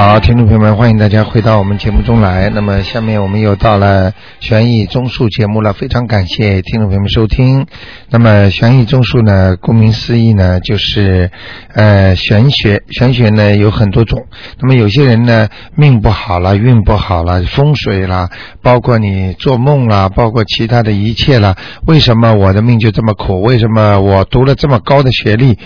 好，听众朋友们，欢迎大家回到我们节目中来。那么，下面我们又到了悬疑综述节目了，非常感谢听众朋友们收听。那么，悬疑综述呢，顾名思义呢，就是呃玄学，玄学呢有很多种。那么，有些人呢命不好了，运不好了，风水啦，包括你做梦啦，包括其他的一切啦，为什么我的命就这么苦？为什么我读了这么高的学历？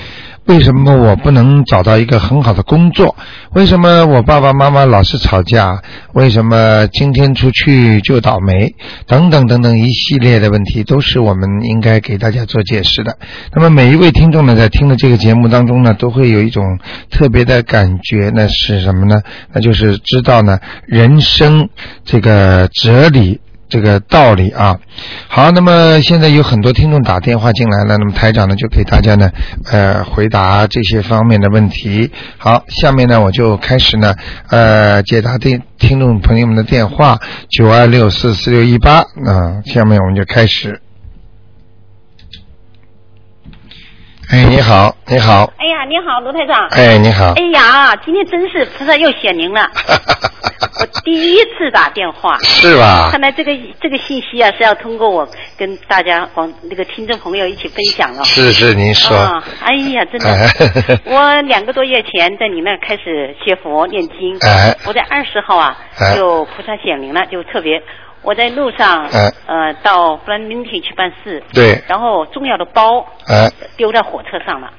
为什么我不能找到一个很好的工作？为什么我爸爸妈妈老是吵架？为什么今天出去就倒霉？等等等等一系列的问题，都是我们应该给大家做解释的。那么每一位听众呢，在听的这个节目当中呢，都会有一种特别的感觉，那是什么呢？那就是知道呢，人生这个哲理。这个道理啊，好，那么现在有很多听众打电话进来了，那么台长呢就给大家呢呃回答这些方面的问题。好，下面呢我就开始呢呃解答听听众朋友们的电话九二六四四六一八啊，下面我们就开始。哎，你好，你好。哎呀，你好，卢台长。哎，你好。哎呀，今天真是菩萨又显灵了。我第一次打电话。是吧？看来这个这个信息啊是要通过我跟大家广那个听众朋友一起分享了。是是，您说。啊，哎呀，真的。我两个多月前在你那开始学佛念经。哎。我在二十号啊，就菩萨显灵了，就特别。我在路上，呃，到弗兰明廷去办事，对，然后重要的包丢在火车上了，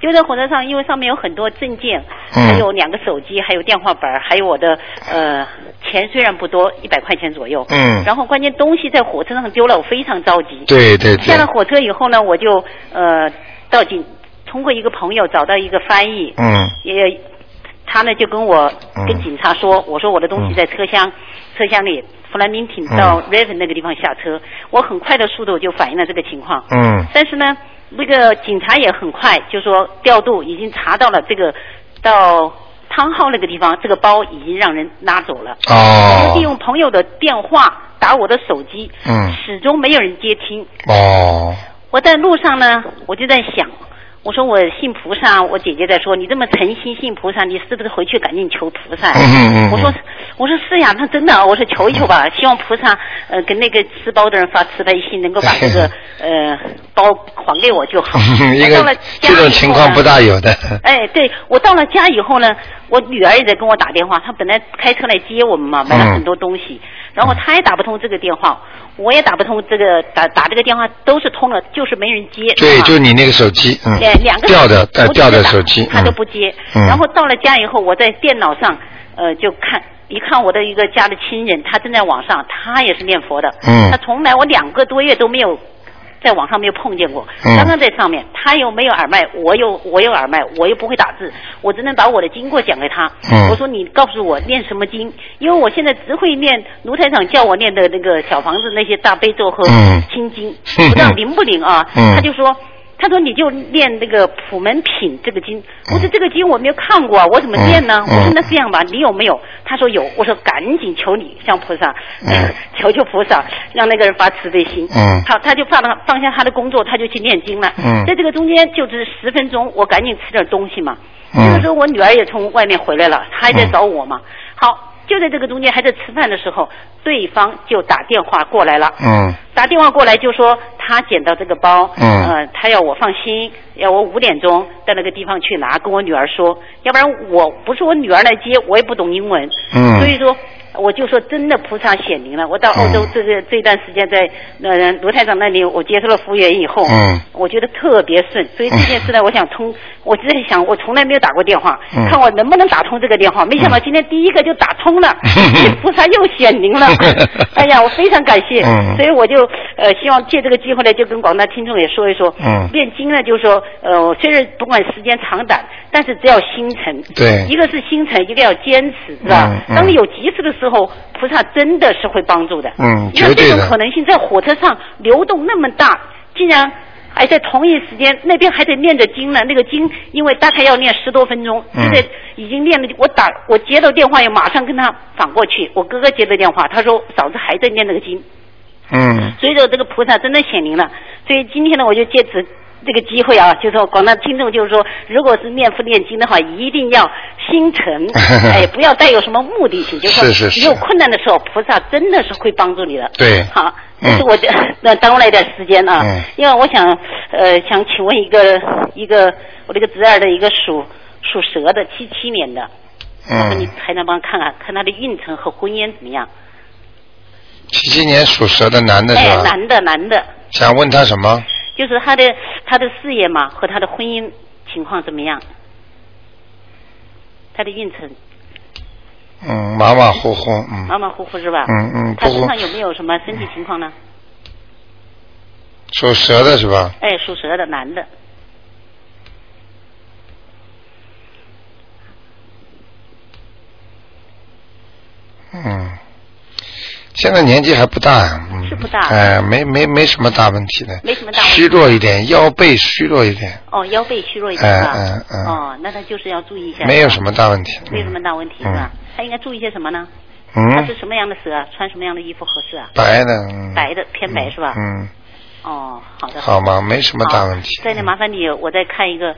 丢在火车上，因为上面有很多证件，还有两个手机，还有电话本，还有我的呃钱，虽然不多，一百块钱左右，嗯，然后关键东西在火车上丢了，我非常着急，对对，下了火车以后呢，我就呃到警，通过一个朋友找到一个翻译，嗯，也他呢就跟我跟警察说，我说我的东西在车厢车厢里。弗兰明艇到 Raven 那个地方下车，我很快的速度就反映了这个情况。嗯。但是呢，那个警察也很快，就说调度已经查到了这个到汤号那个地方，这个包已经让人拉走了。哦。利用朋友的电话打我的手机，嗯，始终没有人接听。哦。我在路上呢，我就在想。我说我信菩萨，我姐姐在说你这么诚心信菩萨，你是不是回去赶紧求菩萨？我说我说是呀，那真的，我说求一求吧，希望菩萨呃跟那个吃包的人发慈悲心，能够把这个 呃包还给我就好。到了这种情况不大有的。哎，对我到了家以后呢，我女儿也在跟我打电话，她本来开车来接我们嘛，买了很多东西，然后她也打不通这个电话。我也打不通这个打打这个电话都是通了，就是没人接。对，就你那个手机，嗯，两个掉的掉的手机，她都不接。然后到了家以后，我在电脑上呃就看一看我的一个家的亲人，他正在网上，他也是念佛的，嗯，他从来我两个多月都没有。在网上没有碰见过，刚刚在上面，他又没有耳麦，我又我有耳麦，我又不会打字，我只能把我的经过讲给他。我说你告诉我念什么经，因为我现在只会念卢台长叫我念的那个小房子那些大悲咒和心经，不知道灵不灵啊？他就说。他说：“你就念那个普门品这个经。”我说：“这个经我没有看过，我怎么念呢？”我说：“那这样吧，你有没有？”他说：“有。”我说：“赶紧求你向菩萨，求求菩萨，让那个人发慈悲心。”嗯好，他就放了放下他的工作，他就去念经了。嗯在这个中间就是十分钟，我赶紧吃点东西嘛。这个时候我女儿也从外面回来了，她还在找我嘛。好。就在这个中间，还在吃饭的时候，对方就打电话过来了。嗯。打电话过来就说他捡到这个包。嗯。呃，他要我放心，要我五点钟到那个地方去拿，跟我女儿说，要不然我不是我女儿来接，我也不懂英文。嗯。所以说。我就说真的菩萨显灵了。我到澳洲这个这段时间在呃卢台长那里，我接受了服务员以后，嗯我觉得特别顺。所以这件事呢，我想通，我就在想，我从来没有打过电话，看我能不能打通这个电话。没想到今天第一个就打通了，菩萨又显灵了。哎呀，我非常感谢。所以我就呃希望借这个机会呢，就跟广大听众也说一说，念经呢，就是说呃虽然不管时间长短，但是只要心诚，对，一个是心诚，一个要坚持，是吧？当你有急事的时候。之后，菩萨真的是会帮助的。嗯，因为这种可能性在火车上流动那么大，竟然还在同一时间那边还得念着经呢。那个经因为大概要念十多分钟，现在已经念了。我打我接到电话，要马上跟他反过去。我哥哥接的电话，他说嫂子还在念那个经。嗯。所以说这个菩萨真的显灵了。所以今天呢，我就借此这个机会啊，就是说广大听众，就是说，如果是念佛念经的话，一定要心诚，哎，不要带有什么目的性，就是说，你有困难的时候，菩萨真的是会帮助你的。对。好，这是我 那耽误了一点时间啊，因为我想呃想请问一个一个我这个侄儿的一个属属蛇的七七年的，嗯，你还能帮看看看他的运程和婚姻怎么样？七七年属蛇的男的是吧？哎，男的，男的。想问他什么？就是他的他的事业嘛，和他的婚姻情况怎么样？他的运程。嗯，马马虎虎，嗯。马马虎虎是吧？嗯嗯。他身上有没有什么身体情况呢？属蛇的是吧？哎，属蛇的男的。嗯。现在年纪还不大，是不大，哎，没没没什么大问题的，没什么大问题，虚弱一点，腰背虚弱一点。哦，腰背虚弱一点是吧？嗯嗯。哦，那他就是要注意一下。没有什么大问题。没什么大问题是吧？他应该注意些什么呢？嗯。他是什么样的蛇？穿什么样的衣服合适啊？白的。白的偏白是吧？嗯。哦，好的。好吗？没什么大问题。再呢，麻烦你，我再看一个，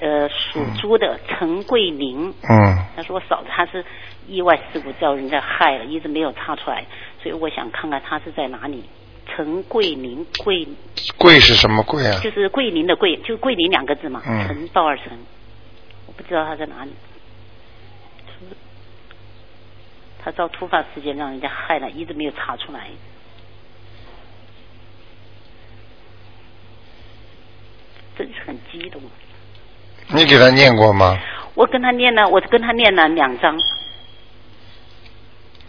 呃，属猪的陈桂林。嗯。他说我嫂子她是意外事故叫人家害了，一直没有查出来。所以我想看看他是在哪里。陈桂林，桂桂是什么桂啊？就是桂林的桂，就是桂林两个字嘛。嗯。陈道二陈，我不知道他在哪里。他遭突发事件让人家害了，一直没有查出来。真是很激动。你给他念过吗？我跟他念了，我跟他念了两章，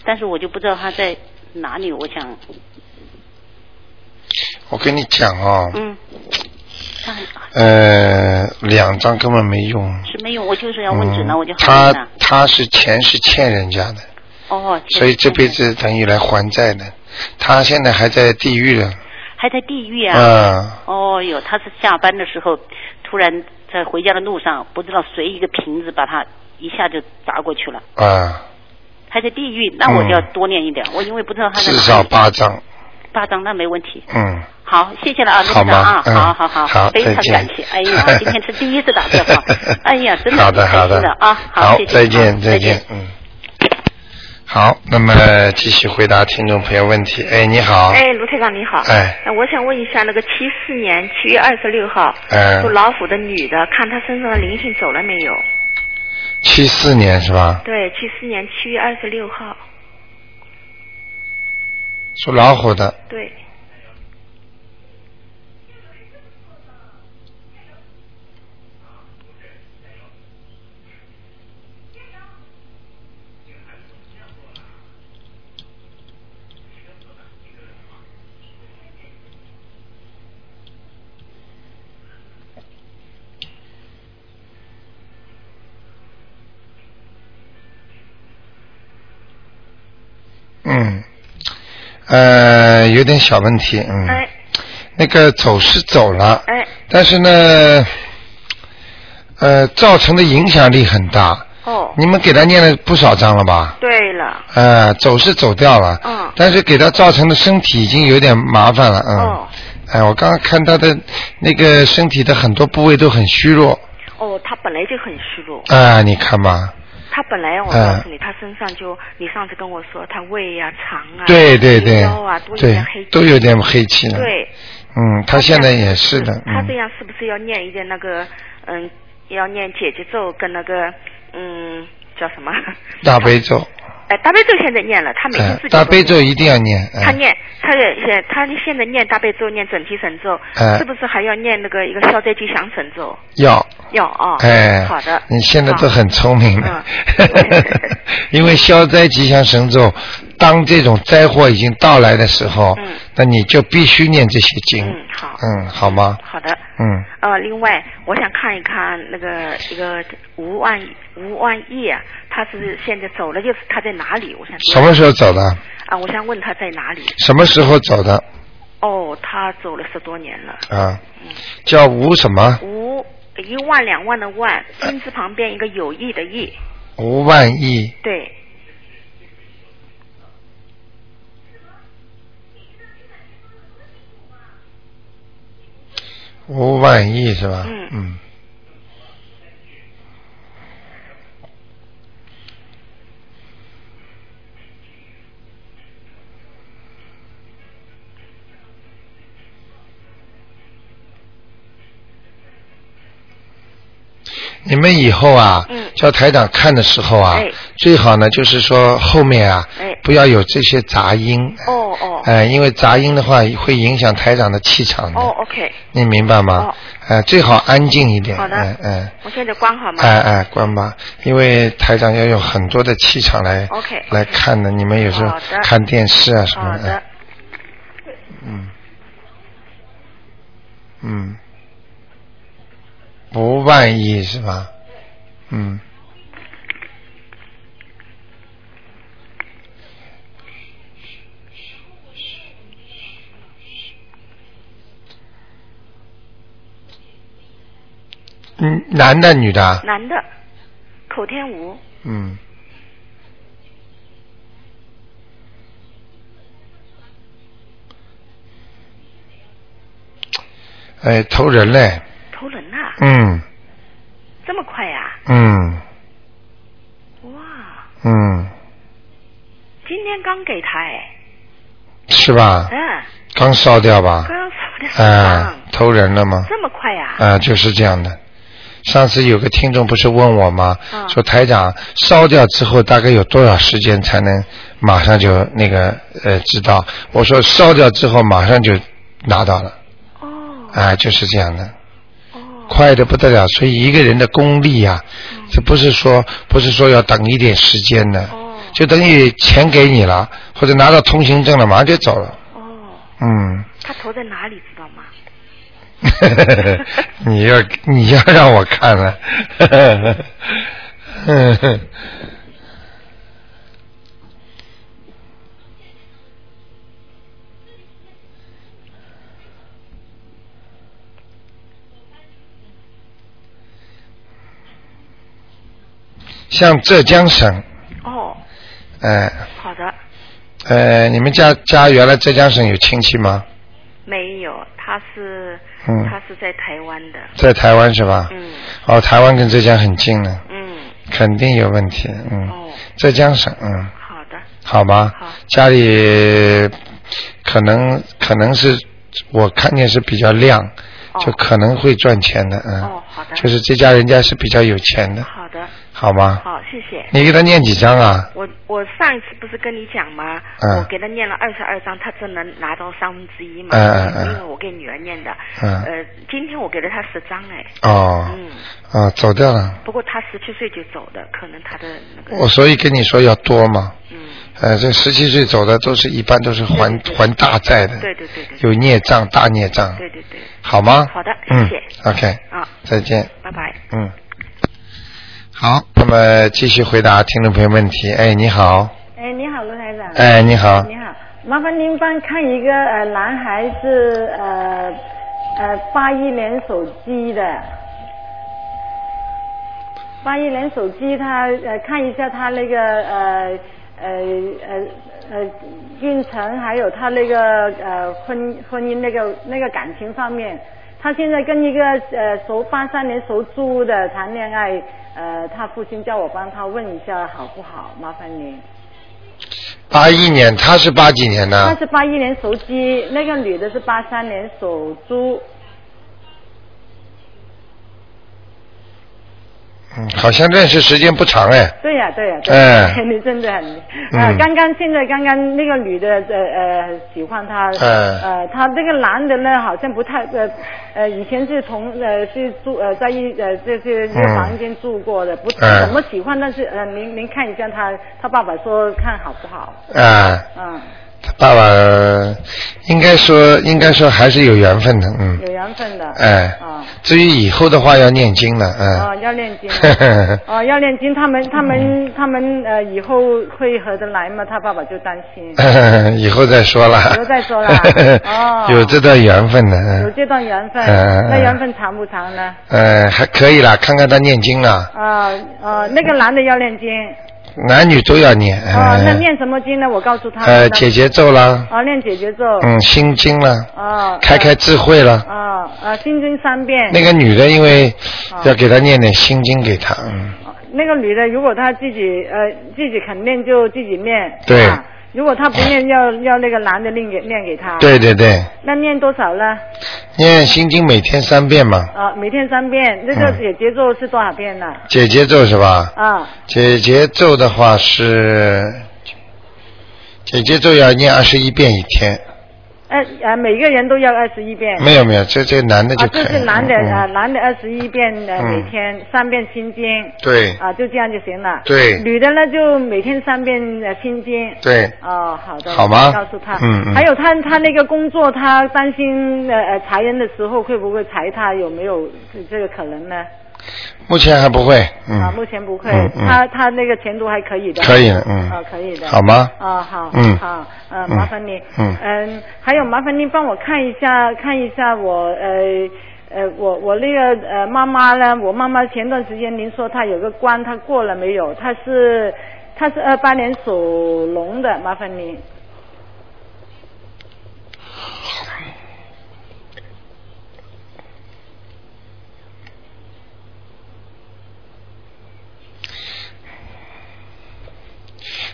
但是我就不知道他在。哪里？我想，我跟你讲哦。嗯。呃，两张根本没用。是没用，我就是要问准了，我就他他是钱是欠人家的。哦。所以这辈子等于来还债的，他现在还在地狱呢。还在地狱啊！嗯。哦哟，他是下班的时候，突然在回家的路上，不知道谁一个瓶子把他一下就砸过去了。啊。还在地狱，那我就要多念一点。我因为不知道他在至少八张。八张那没问题。嗯。好，谢谢了啊，好吗？啊，好好好，好非常感谢。哎呀，今天是第一次打电话，哎呀，真的好的好的啊！好，谢谢。再见，再见，嗯。好，那么继续回答听众朋友问题。哎，你好。哎，卢台长你好。哎。我想问一下，那个七四年七月二十六号属老虎的女的，看她身上的灵性走了没有？七四年是吧？对，七四年七月二十六号。属老虎的。对。嗯，呃，有点小问题，嗯，那个走是走了，哎，但是呢，呃，造成的影响力很大。哦，你们给他念了不少章了吧？对了。呃，走是走掉了，嗯，但是给他造成的身体已经有点麻烦了，嗯。哦。哎，我刚刚看他的那个身体的很多部位都很虚弱。哦，他本来就很虚弱。啊，你看吧。他本来我告诉你，他身上就你上次跟我说，他胃呀、肠啊、对对对，腰啊都有点黑，都有点黑气了。对，嗯，他现在也是的。他这样是不是要念一点那个嗯，要念姐姐咒跟那个嗯叫什么？大悲咒。哎，大悲咒现在念了，他每天自己大悲咒一定要念。他念，他现他现在念大悲咒，念准提神咒，是不是还要念那个一个消灾吉祥神咒？要。要啊。哎。好的。你现在都很聪明了。因为消灾吉祥神咒，当这种灾祸已经到来的时候，那你就必须念这些经。嗯，好。嗯，好吗？好的。嗯。呃，另外，我想看一看那个一个吴万吴万义啊，他是现在走了，就是他在哪里？我想。什么时候走的？啊，我想问他在哪里。什么时候走的？哦，他走了十多年了。啊。嗯。叫吴什么？吴一万两万的万，金字旁边一个有意的意。吴万义。对。吴万亿是吧？嗯嗯。你们以后啊，嗯叫台长看的时候啊，哎最好呢就是说后面啊，哎不要有这些杂音。哦哦哎、因为杂音的话会影响台长的气场的。哦，OK，你明白吗哦？哎、最好安静一点。好的哎哎我现在关好吗？哎哎，关吧，因为台长要用很多的气场来 OK，来看的。你们有时候看电视啊什么的。好的哎，嗯嗯，不万一是吧？嗯。嗯，男的女的啊？男的，口天吴，嗯。哎，投人嘞，投人呐、嗯这么快呀、嗯哇，嗯，今天刚给他哎，是吧？嗯，刚烧掉吧？刚刚烧掉哎伤，，投人了吗？这么快呀、啊，就是这样的。上次有个听众不是问我吗？嗯说台长烧掉之后大概有多少时间才能马上就那个呃知道？我说烧掉之后马上就拿到了，哦啊，就是这样的，哦，快的不得了。所以一个人的功力呀、这不是说不是说要等一点时间的，哦就等于钱给你了，或者拿到通行证了，马上就走了。哦，嗯。他投在哪里知道吗？你要你要让我看了，像浙江省，哦，哎好的，呃，你们家家原来浙江省有亲戚吗？没有，他是、嗯。他是在台湾的，在台湾是吧？嗯。哦，台湾跟浙江很近呢，嗯，肯定有问题。嗯，哦，浙江省，嗯，好的，好吗？好。家里可能可能是我看见是比较亮，哦。就可能会赚钱的，嗯。哦好的。就是这家人家是比较有钱的，好的，好吗？好，谢谢。你给他念几张啊？我我上一次不是跟你讲吗？嗯我给他念了二十二张，他只能拿到三分之一嘛。嗯嗯嗯因为我给女儿念的。嗯呃，今天我给了他十张哎。哦，嗯，啊，走掉了。不过他十七岁就走的，可能他的那个。我所以跟你说要多嘛。嗯。呃，这十七岁走的都是一般都是还还大债的，对对对对。有孽障大孽障，对对对，好吗？好的嗯谢谢，OK，啊，再见。拜拜。嗯，好，那么继续回答听众朋友问题。哎，你好，哎，你好，卢台长。哎，你好，你好，麻烦您帮看一个呃男孩子呃呃八一年手机的，八一年手机他呃看一下他那个呃呃呃呃运程，还有他那个呃婚婚姻那个那个感情方面，他现在跟一个呃属八三年属猪的谈恋爱，呃他父亲叫我帮他问一下好不好？麻烦您。八一年，他是八几年他？是八一年属鸡，那个女的是八三年属猪。嗯，好像认识时间不长哎。对呀、对呀、对哎。你真的很，刚刚现在刚刚那个女的呃呃喜欢他，哎。呃，他这个男的呢好像不太呃呃以前是同呃是住呃在一呃这是一个嗯房间住过的，不哎怎么喜欢，但是呃您您看一下他他爸爸说看好不好？啊，嗯，他爸爸应该说应该说还是有缘分的，嗯，有缘分的。哎啊。至于以后的话要念经了，嗯。哦，要念经啊。哦，要念经，他们他们他们呃以后会合得来吗？他爸爸就担心。以后再说了。以后再说了 哦有这段缘分的，嗯有这段缘分，嗯那缘分长不长呢？呃，还可以啦，看看他念经了。啊呃，那个男的要念经，男女都要念。啊，那念什么经呢？我告诉他。呃，解结咒啦。啊，念解结咒。嗯，心经了。啊。开开智慧了。啊，呃，心经三遍。那个女的，因为要给她念点心经给她，嗯。那个女的，如果她自己呃自己肯念，就自己念。对。如果他不念，要要那个男的念给念给他。对对对。那念多少呢？念心经每天三遍嘛。啊，每天三遍。那个解节奏是多少遍呢？解节奏是吧？啊。解节奏的话是，解节奏要念二十一遍一天。呃呃，每个人都要二十一遍。没有没有，这这男的就可以。啊，这是男的啊，男的二十一遍呃每天三遍心经。对。啊，就这样就行了。对。女的呢，就每天三遍呃心经。对。哦，好的。好吗？告诉他。嗯嗯。还有他他那个工作，他担心呃呃裁人的时候会不会裁他？有没有这个可能呢？目前还不会，嗯。啊，目前不会，他他那个前途还可以的。可以的，嗯。啊，可以的。好吗？啊，好。嗯。好，呃，麻烦你。嗯。嗯，还有麻烦您帮我看一下，看一下我呃呃我我那个呃妈妈呢？我妈妈前段时间您说她有个关，她过了没有？她是她是二八年属龙的，麻烦您。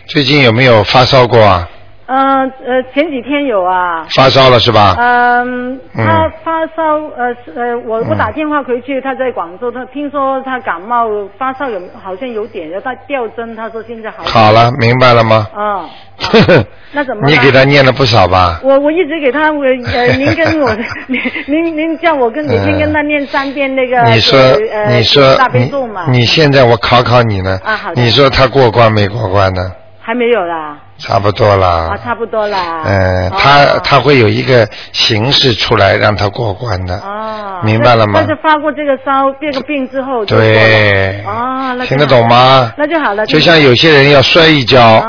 最近有没有发烧过啊？嗯呃，前几天有啊。发烧了是吧？嗯，他发烧呃呃，我我打电话回去，他在广州，他听说他感冒发烧有好像有点，他吊针，他说现在好。好了，明白了吗？嗯。那怎么？你给他念了不少吧？我我一直给他我呃，您跟我 您您您叫我跟每天跟他念三遍那个你说你说大悲咒嘛。你现在我考考你呢。啊好的。你说他过关没过关呢？还没有啦。差不多啦。啊，差不多啦。嗯，他他会有一个形式出来让他过关的。哦。明白了吗？但是发过这个烧这个病之后就对。哦，那听得懂吗？那就好了。就像有些人要摔一跤，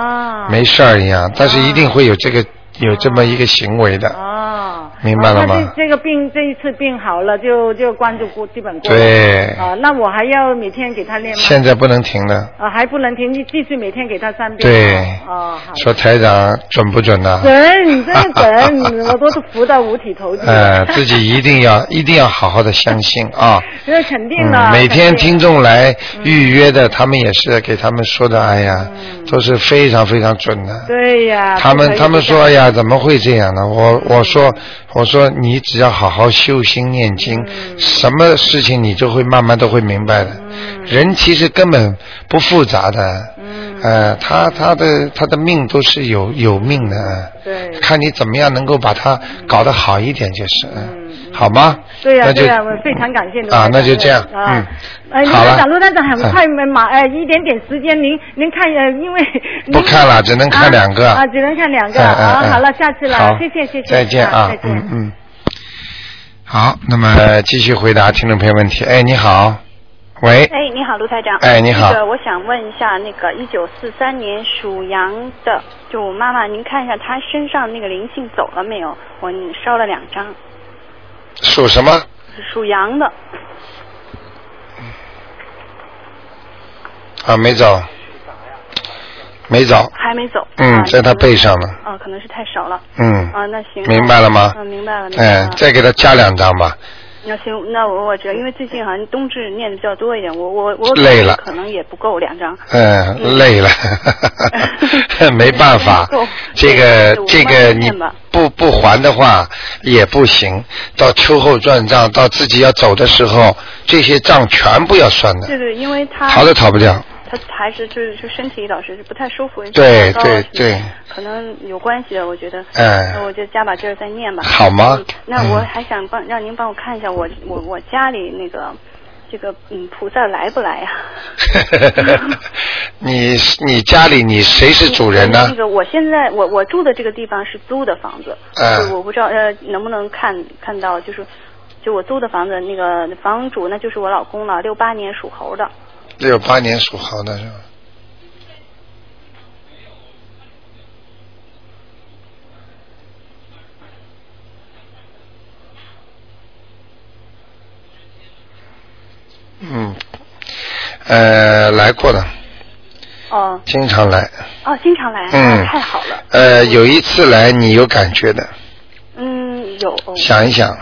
没事儿一样，但是一定会有这个有这么一个行为的。哦。明白了吗？那这这个病这一次病好了，就就关注过基本过。对。啊，那我还要每天给他练吗？现在不能停了。啊，还不能停，你继续每天给他三遍。对。哦，好。说台长准不准呢？准，真的准，我都是服到五体投地。呃，自己一定要 一定要好好的相信啊。那肯定的。每天听众来预约的，他们也是给他们说的，哎呀，都是非常非常准的。对呀。他们他们说，哎呀，怎么会这样呢？我我说。我说你只要好好修心念经，什么事情你就会慢慢都会明白的。人其实根本不复杂的，呃，他他的他的命都是有有命的，看你怎么样能够把它搞得好一点就是，好吗？对呀对呀，我非常感谢您。啊，那就这样，嗯。呃，卢台长，卢台长很快马呃一点点时间，您您看呃，因为不看了，只能看两个啊，只能看两个啊。好了，下次了，谢谢谢谢，再见啊，嗯嗯。好，那么继续回答听众朋友问题。哎，你好，喂。哎，你好，卢台长。哎，你好。那个，我想问一下，那个一九四三年属羊的，就我妈妈，您看一下她身上那个灵性走了没有？我烧了两张。属什么？属羊的。啊，没走，没走，还没走。嗯，在他背上呢。啊，可能是太少了。嗯。啊，那行。明白了吗？嗯，明白了。哎，再给他加两张吧。那行，那我我这因为最近好像冬至念的比较多一点，我我我累了，可能也不够两张。嗯，累了，没办法，这个这个你不不还的话也不行，到秋后转账，到自己要走的时候，这些账全部要算的。对对，因为他逃都逃不掉。他还是就是就身体老是不太舒服，对对对，可能有关系的，我觉得。哎。那我就加把劲儿再念吧。好吗？那我还想帮让您帮我看一下，我我我家里那个这个嗯菩萨来不来呀？你你家里你谁是主人呢？那个我现在我我住的这个地方是租的房子，嗯，我不知道呃能不能看看到，就是就我租的房子那个房主那就是我老公了，六八年属猴的。六八年属猴的是吧？嗯，呃，来过的。哦哦。经常来。哦，经常来。嗯。太好了。呃，有一次来你有感觉的。嗯，有。想一想。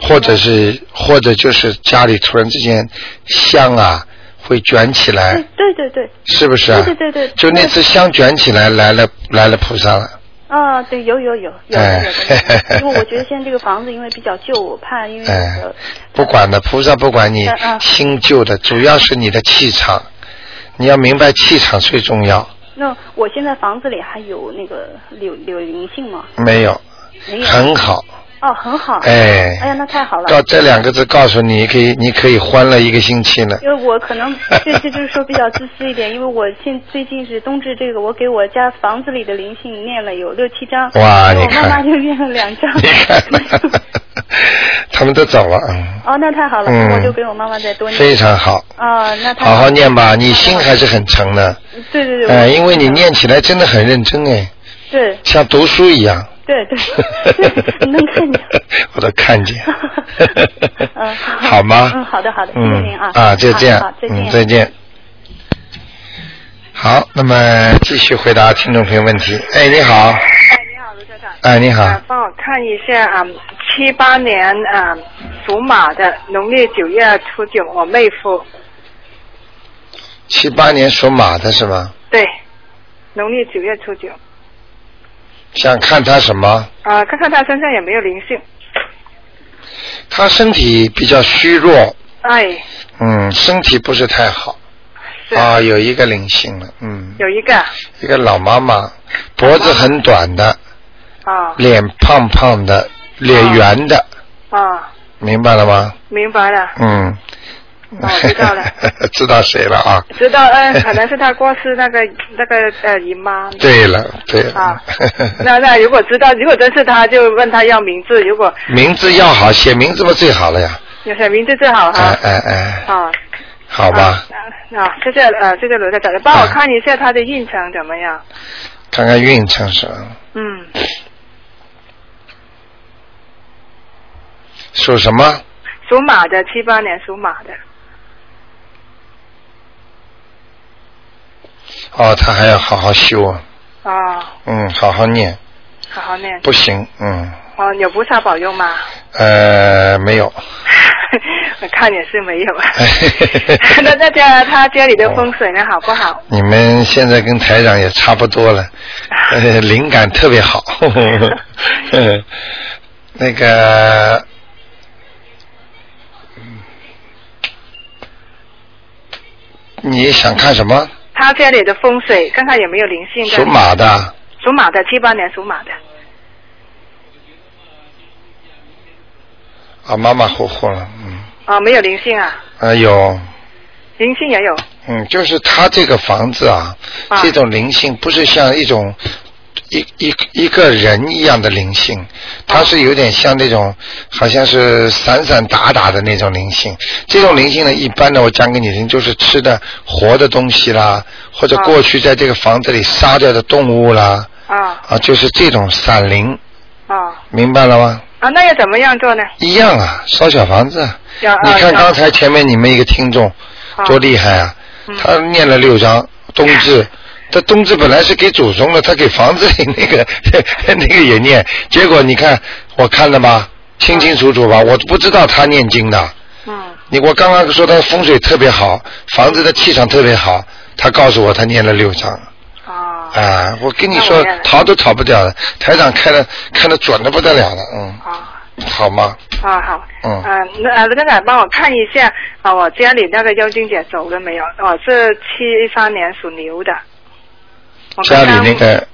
或者是，或者就是家里突然之间香啊会卷起来。对对对。是不是啊？对对对。就那次香卷起来来了来了菩萨了。啊，对，有有有有有的，因为我觉得现在这个房子因为比较旧，我怕因为哎。不管的，菩萨不管你新旧的，主要是你的气场，你要明白气场最重要。那我现在房子里还有那个有有灵性吗？没有。没有。很好。哦，很好。哎。哎呀，那太好了。告这两个字告诉你，可以，你可以欢乐一个星期了。因为我可能 这次就是说比较自私一点，因为我现最近是冬至这个，我给我家房子里的灵性念了有六七张。哇，你看。我妈妈就念了两张。你看。他们都走了，嗯。哦，那太好了，我就给我妈妈再多念。非常好。啊，那太好好念吧，你心还是很诚的。对对对。哎，因为你念起来真的很认真哎。对。像读书一样。对对，能看见。我都看见。嗯，好吗？嗯，好的好的，谢谢您啊。啊，就这样。好，再见。再见。好，那么继续回答听众朋友问题。哎，你好。哎，你好，卢校长。哎，你好。帮我看一下啊，七八年啊属马的，农历九月初九，我妹夫。七八年属马的是吗？对，农历九月初九。想看他什么？啊，看看他身上有没有灵性。他身体比较虚弱。哎。嗯，身体不是太好。是。啊，有一个灵性了，嗯。有一个。一个老妈妈，脖子很短的。啊。脸胖胖的，脸圆的。啊。明白了吗？明白了。嗯。哦，知道了。知道谁了啊？知道，嗯，可能是他过世那个 那个呃姨妈。对了，对。啊，那那如果知道，如果真是他，就问他要名字。如果名字要好，写名字不最好了呀？写名字最好哈。哎哎哎。啊。好吧。啊，谢谢呃，谢谢罗队长，帮我看一下他的运程怎么样？看看运程是吧？嗯。属什么？属马的，七八年属马的。哦，他还要好好修啊。啊。嗯，好好念。好好念。不行，嗯。哦，有菩萨保佑吗？呃，没有。我看也是没有。那那家他家里的风水呢，好不好？你们现在跟台长也差不多了，灵感特别好。那个，你想看什么？他家里的风水，看看有没有灵性。属马的。属马的，七八年属马的。啊，马马虎虎了，嗯。啊，没有灵性啊。啊，有。灵性也有。嗯，就是他这个房子啊，这种灵性不是像一种一一一个人一样的灵性，它是有点像那种好像是散散打打的那种灵性。这种灵性呢，一般的我讲给你听，就是吃的活的东西啦，或者过去在这个房子里杀掉的动物啦。啊。啊，就是这种散灵。啊。明白了吗？啊，那要怎么样做呢？一样啊，烧小房子。你看刚才前面你们一个听众多厉害啊！他念了六章冬至，他冬至本来是给祖宗的，他给房子里那个 那个也念，结果你看我看了吗？清清楚楚吧，我不知道他念经的。嗯。你我刚刚说他风水特别好，房子的气场特别好，他告诉我他念了六章。啊。啊，我跟你说逃都逃不掉的，台长看的看的准的不得了了，嗯。啊。好吗？啊好，嗯，啊那卢站长帮我看一下啊，我家里那个妖精姐走了没有？我是七三年属牛的。家里那个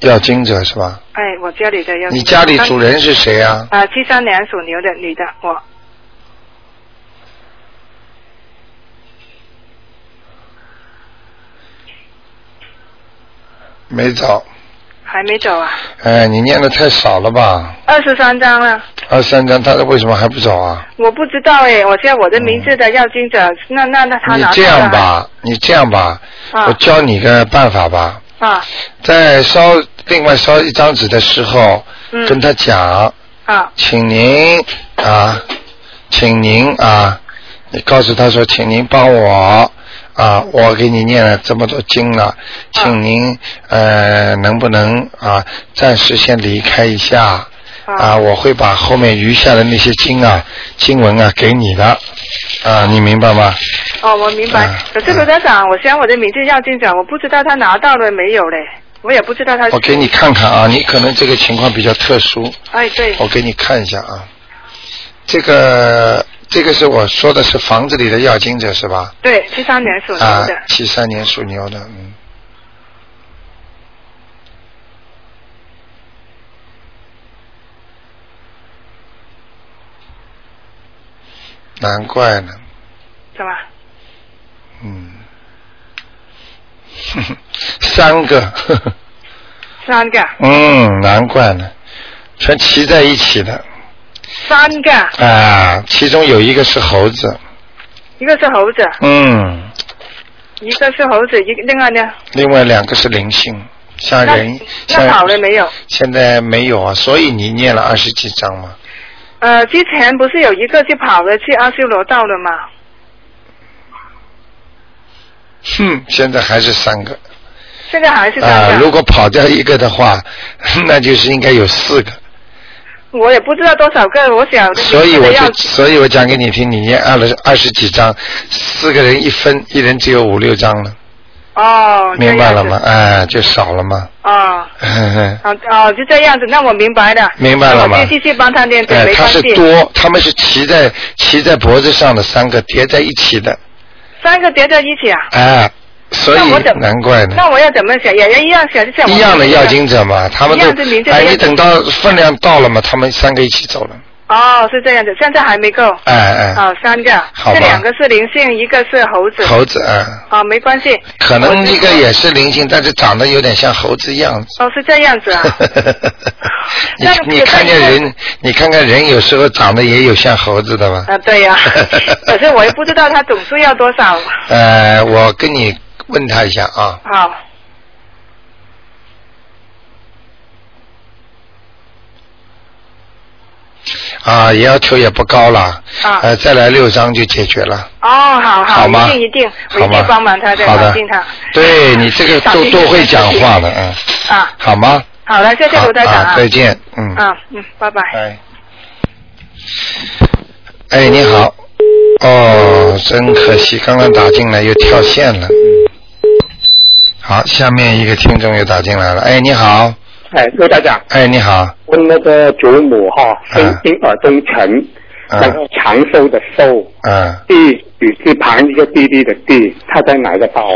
要精者是吧？哎，我家里的要。你家里主人是谁啊？啊，七三年属牛的女的，我。没走。还没走啊？哎，你念的太少了吧？二十三章了。二十三章，他为什么还不走啊？我不知道哎，我现在我的名字的要经者，那那那他拿你这样吧，你这样吧，我教你个办法吧。啊。在烧另外烧一张纸的时候，嗯跟他讲。啊。请您啊，请您啊，你告诉他说，请您帮我啊，我给你念了这么多经了，请您呃能不能啊暂时先离开一下啊？我会把后面余下的那些经啊经文啊给你的啊，你明白吗？哦，我明白。可是罗家长，我想我的名字要进展，我不知道他拿到了没有嘞，我也不知道他。我给你看看啊，你可能这个情况比较特殊。哎，对。我给你看一下啊，这个。这个是我说的是房子里的要金者是吧？对，七三年属牛的。啊，七三年属牛的，嗯。难怪呢。怎么？嗯。三个。三个。嗯，难怪呢，全骑在一起的。三个啊，其中有一个是猴子，一个是猴子，嗯，一个是猴子，一另外呢？另外两个是灵性，像人，那好了没有？现在没有啊，所以你念了二十几章吗？呃，之前不是有一个就跑了去阿修罗道了吗？哼，现在还是三个。现在还是三个。啊，如果跑掉一个的话，那就是应该有四个。我也不知道多少个，我想。所以我就，所以我讲给你听，你念二了二十几张，四个人一分，一人只有五六张了。哦。明白了吗？哎，就少了吗？哦。好哦，就这样子，那我明白了。明白了吗？继续帮他念，哎，他是多，他们是骑在骑在脖子上的三个叠在一起的。三个叠在一起啊？哎。所以难怪呢。那我要怎么想？也一样想，像一样的要经者嘛，他们都哎，你等到分量到了嘛，他们三个一起走了。哦，是这样子，现在还没够。哎哎。好，三个。好这两个是灵性，一个是猴子。猴子啊。啊，没关系。可能一个也是灵性，但是长得有点像猴子样子。哦，是这样子啊。你你看见人，你看看人，有时候长得也有像猴子的吧？啊，对呀。可是我也不知道他总数要多少。呃，我跟你。问他一下啊。好。啊，要求也不高了。啊。呃，再来六张就解决了。哦，好好，一定一定，我一定帮忙他，再帮进他。对你这个都都会讲话的，嗯。啊。好吗？好了，谢谢卢台长啊。再见，嗯。啊，嗯，拜拜。哎。哎，你好。哦，真可惜，刚刚打进来又跳线了。好，下面一个听众又打进来了。哎，你好。哎，陆大长。哎，你好。问那个祖母哈，姓丁尔东陈，那个长寿的寿。嗯。弟雨字旁一个弟弟的弟，他在哪个道？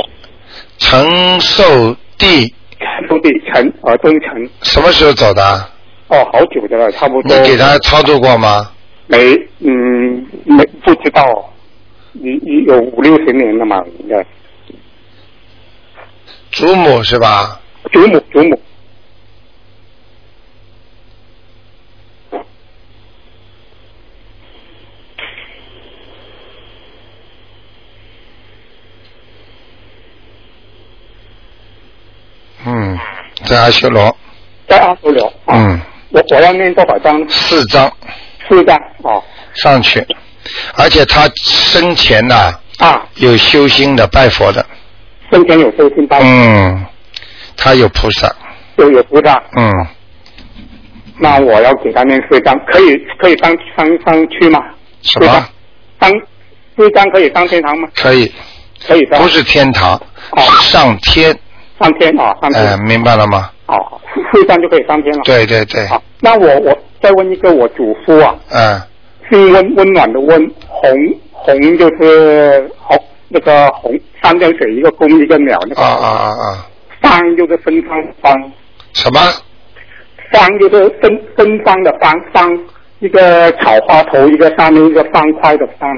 长寿弟。陈寿弟，陈尔东陈。什么时候走的？哦，好久的了，差不多。你给他操作过吗？没，嗯，没，不知道。你你有五六十年了嘛，应该。祖母是吧？祖母，祖母。嗯，在阿修罗。在阿修罗。嗯。我我要念多少张？四张。四张哦。上去，而且他生前呐。啊。有修心的，拜佛的。生前有修心拜佛。嗯，他有菩萨。有有菩萨。嗯。那我要给他念四张，可以可以当上上去吗？什么？当四张可以当天堂吗？可以。可以当。不是天堂，是上天。上天啊，上天。哎，明白了吗？哦，四张就可以上天了。对对对。好，那我我再问一个，我祖父啊。嗯。是温温暖的温，红红就是红。那个红三点水一个公一个鸟那个啊啊啊啊，方就是芬芳方，什么？方就是芬芬芳的芳芳，一个草花头一个上面一个方块的方。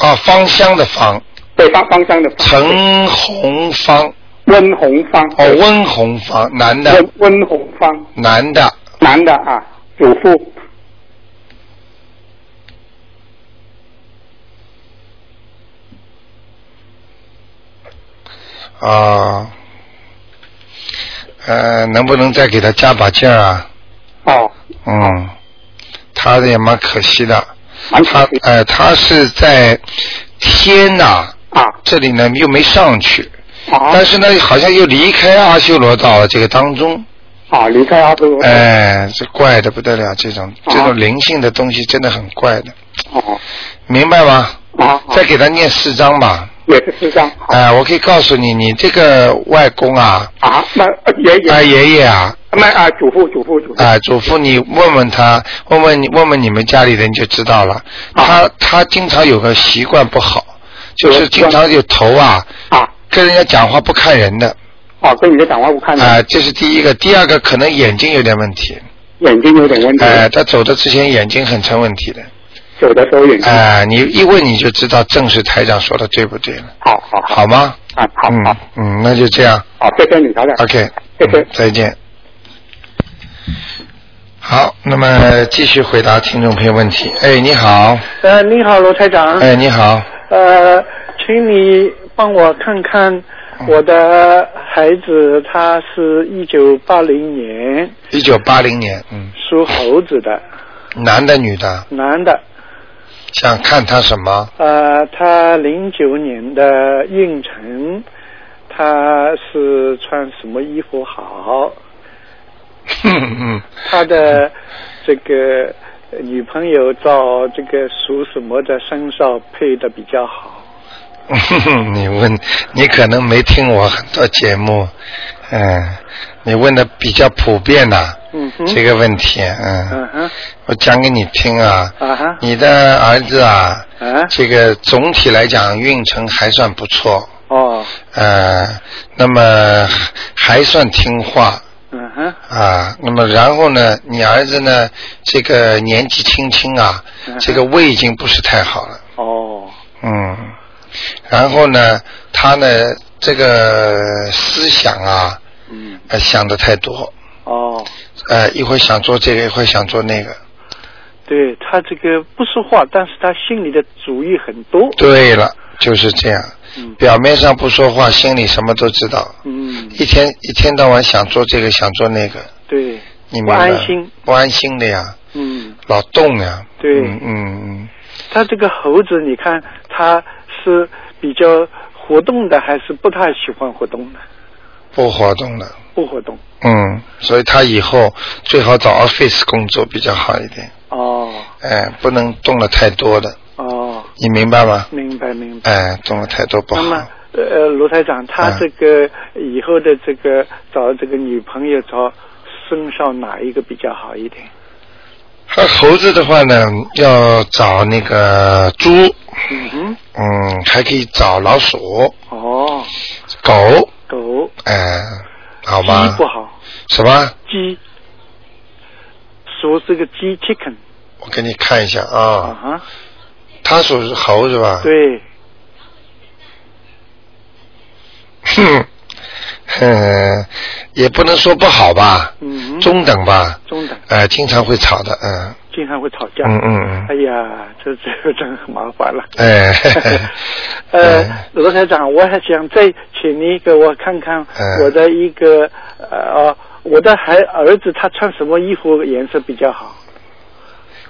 啊，芳香的芳。对，芳芳香的。陈红芳。温红芳。哦，温红芳，男的。温温红芳。男的。男的啊，祖父。啊，呃，能不能再给他加把劲儿啊？哦。嗯，他也蛮可惜的。蛮他，呃，他是在天呐，啊，这里呢又没上去，啊但是呢好像又离开阿修罗道了这个当中。啊，离开阿修罗。哎，这怪的不得了，这种啊这种灵性的东西真的很怪的，哦明白吗？啊，再给他念四章吧。也是四张。好哎，我可以告诉你，你这个外公啊，啊，那呃爷爷，啊爷爷啊，那啊祖父祖父祖父。啊祖父，你问问他，问问你问问你们家里人就知道了。他他经常有个习惯不好，就是经常有头啊，啊跟人家讲话不看人的，哦，跟你的讲话不看人，啊，这是第一个。第二个可能眼睛有点问题，眼睛有点问题，哎，他走的之前眼睛很成问题的，走的时候眼睛。哎，你一问你就知道正是台长说的对不对了，好好好。好吗？啊，好嗯好嗯，那就这样好，谢谢你，台长。，OK，谢谢嗯再见。好，那么继续回答听众朋友问题。哎，你好，呃，你好，罗台长。哎，你好，呃，请你帮我看看我的孩子，他是一九八零年一九八零年，嗯，属猴子的，男的女的，男的。想看他什么？呃，他零九年的运程，他是穿什么衣服好？嗯，他的这个女朋友照这个属什么的生肖配的比较好？你问，你可能没听我很多节目，嗯，你问的比较普遍呐、嗯哼。这个问题，嗯。我讲给你听啊，啊哈。你的儿子啊，啊。这个总体来讲运程还算不错，哦。呃，那么还算听话嗯哼。啊，那么然后呢，你儿子呢，这个年纪轻轻啊，嗯这个胃已经不是太好了。哦。嗯，然后呢，他呢这个思想啊，嗯。呃想的太多，哦。呃一会儿想做这个，一会儿想做那个。对他这个不说话，但是他心里的主意很多。对了，就是这样。嗯表面上不说话，心里什么都知道。嗯。一天一天到晚想做这个，想做那个，对。你不？安心。不安心的呀，嗯。老动呀。对嗯嗯嗯，他这个猴子，你看他是比较活动的，还是不太喜欢活动的？不活动的。不活动。嗯，所以他以后最好找 office 工作比较好一点。哦哎，不能动的太多的，哦，你明白吗？明白明白。哎，动了太多不好那么。呃，卢台长，他嗯这个以后的这个找这个女朋友找身上哪一个比较好一点？和猴子的话呢，要找那个猪，嗯哼，嗯，还可以找老鼠、哦，狗，狗，哎，好鸡吧不？好，什么？鸡，说这个鸡 chicken 我给你看一下啊啊，哈，他属是猴是吧？。对，哼，嗯，也不能说不好吧，嗯，中等吧，中等，呃，经常会吵的，嗯，经常会吵架。嗯嗯嗯哎呀，这这个真很麻烦了。哎，呃嗯，罗台长，我还想再请你给我看看嗯我的一个呃，哦我的孩儿子他穿什么衣服颜色比较好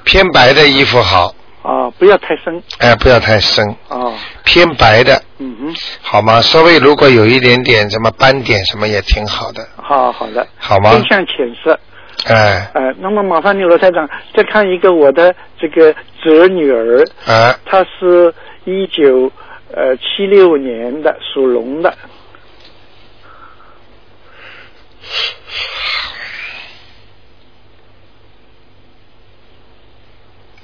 偏白的衣服好，啊？不要太深哎，不要太深，啊。偏白的，嗯哼，好吗？稍微如果有一点点什么斑点什么也挺好的，好好的，好吗？偏向浅色。哎，呃，那么麻烦你罗台长再看一个我的这个侄女儿，啊，她是一九呃七六年的，属龙的。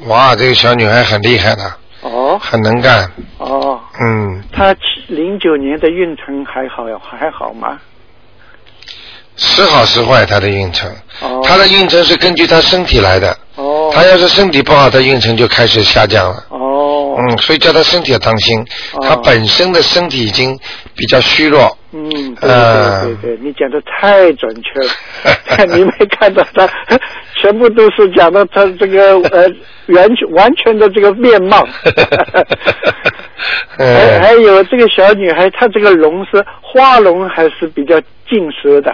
哇，这个小女孩很厉害的，哦。很能干，哦，嗯，她零九年的运程还好还好吗？时好时坏，她的运程，哦，她的运程是根据她身体来的，哦，她要是身体不好，她运程就开始下降了。哦，嗯，所以叫她身体要当心，哦。她本身的身体已经比较虚弱。嗯，对呃对对对，你讲的太准确了，你没看到他，全部都是讲到他这个呃完全完全的这个面貌。还还有这个小女孩，她这个龙是花龙还是比较近色的？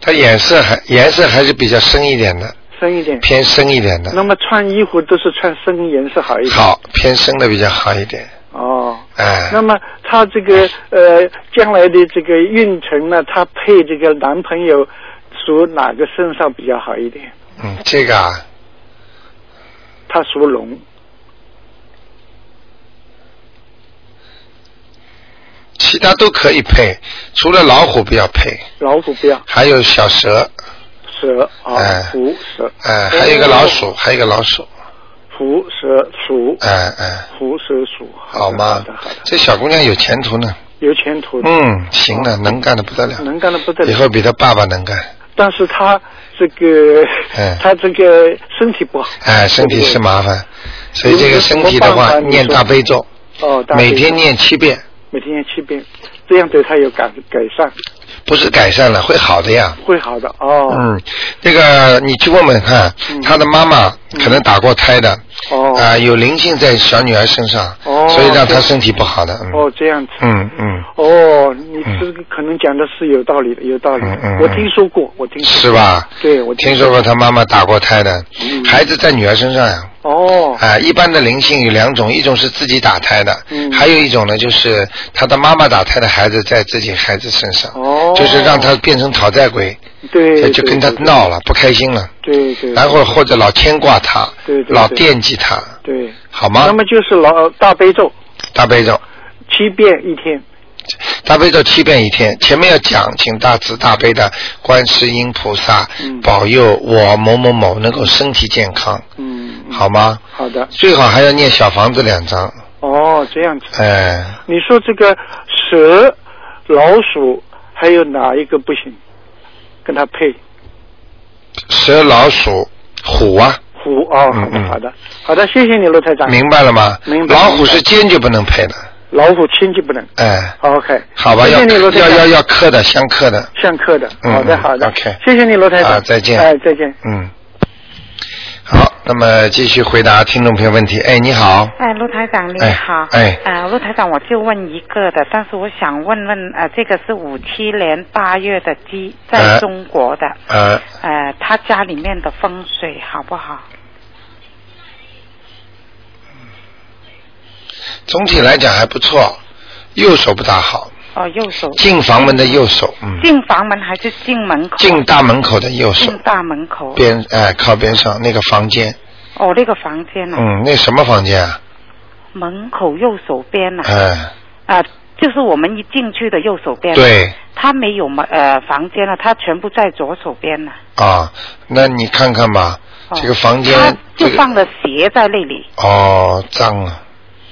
她颜色还颜色还是比较深一点的，深一点。偏深一点的。那么穿衣服都是穿深颜色好一点。好，偏深的比较好一点。哎。那么她这个呃将来的这个运程呢，她配这个男朋友属哪个身上比较好一点？嗯，这个啊，她属龙。其他都可以配，除了老虎不要配。老虎不要。还有小蛇。蛇啊，虎蛇。哎，还有一个老鼠，还有一个老鼠。虎蛇鼠。哎哎。虎蛇鼠。好吗？这小姑娘有前途呢。有前途。嗯，行了，能干的不得了。能干的不得了。以后比她爸爸能干。但是她这个，她这个身体不好。哎，身体是麻烦，所以这个身体的话，念大悲咒。哦，每天念七遍。每天念七遍，这样对她有改改善。不是改善了，会好的呀。会好的哦。嗯，那个你去问问看，他的妈妈可能打过胎的。哦。啊，有灵性在小女儿身上。哦。所以让她身体不好的。哦，这样子。嗯嗯。哦，你这个可能讲的是有道理的，有道理。嗯嗯。我听说过，我听说过。是吧？对，我听说过她妈妈打过胎的，孩子在女儿身上呀。哦。啊，一般的灵性有两种，一种是自己打胎的，嗯。还有一种呢，就是他的妈妈打胎的孩子在自己孩子身上。哦。就是让他变成讨债鬼。对。就跟他闹了，不开心了。对对。然后或者老牵挂他。对对。老惦记他。对。好吗？那么就是老大悲咒。大悲咒。七遍一天。大悲咒七遍一天，前面要讲，请大慈大悲的观世音菩萨保佑我某某某能够身体健康。嗯。好吗？好的。最好还要念小房子两张。哦，这样子。哎。你说这个蛇、老鼠还有哪一个不行？跟他配。蛇、老鼠、虎啊。虎哦，好的，好的，好的，谢谢你，罗台长。明白了吗？明白。老虎是坚决不能配的。老虎亲戚不能。哎。OK。好吧，谢谢你罗台长。要要要刻的，相克的。相克的。好的，好的。OK。谢谢你，罗台长。啊，再见。哎，再见。嗯。好，那么继续回答听众朋友问题。哎，你好。哎，陆台长你好。哎。呃，陆台长，我就问一个的，但是我想问问，呃，这个是五七年八月的鸡，在中国的。呃。呃，他家里面的风水好不好？总体来讲还不错，右手不大好。哦，右手。进房门的右手，嗯。进房门还是进门口？进大门口的右手。进大门口。边哎，靠边上那个房间。哦，那个房间呢？嗯，那什么房间啊？门口右手边呢？哎。啊，就是我们一进去的右手边。对。他没有门呃房间了，他全部在左手边呢。啊，那你看看吧，这个房间。他就放了鞋在那里。哦，脏了。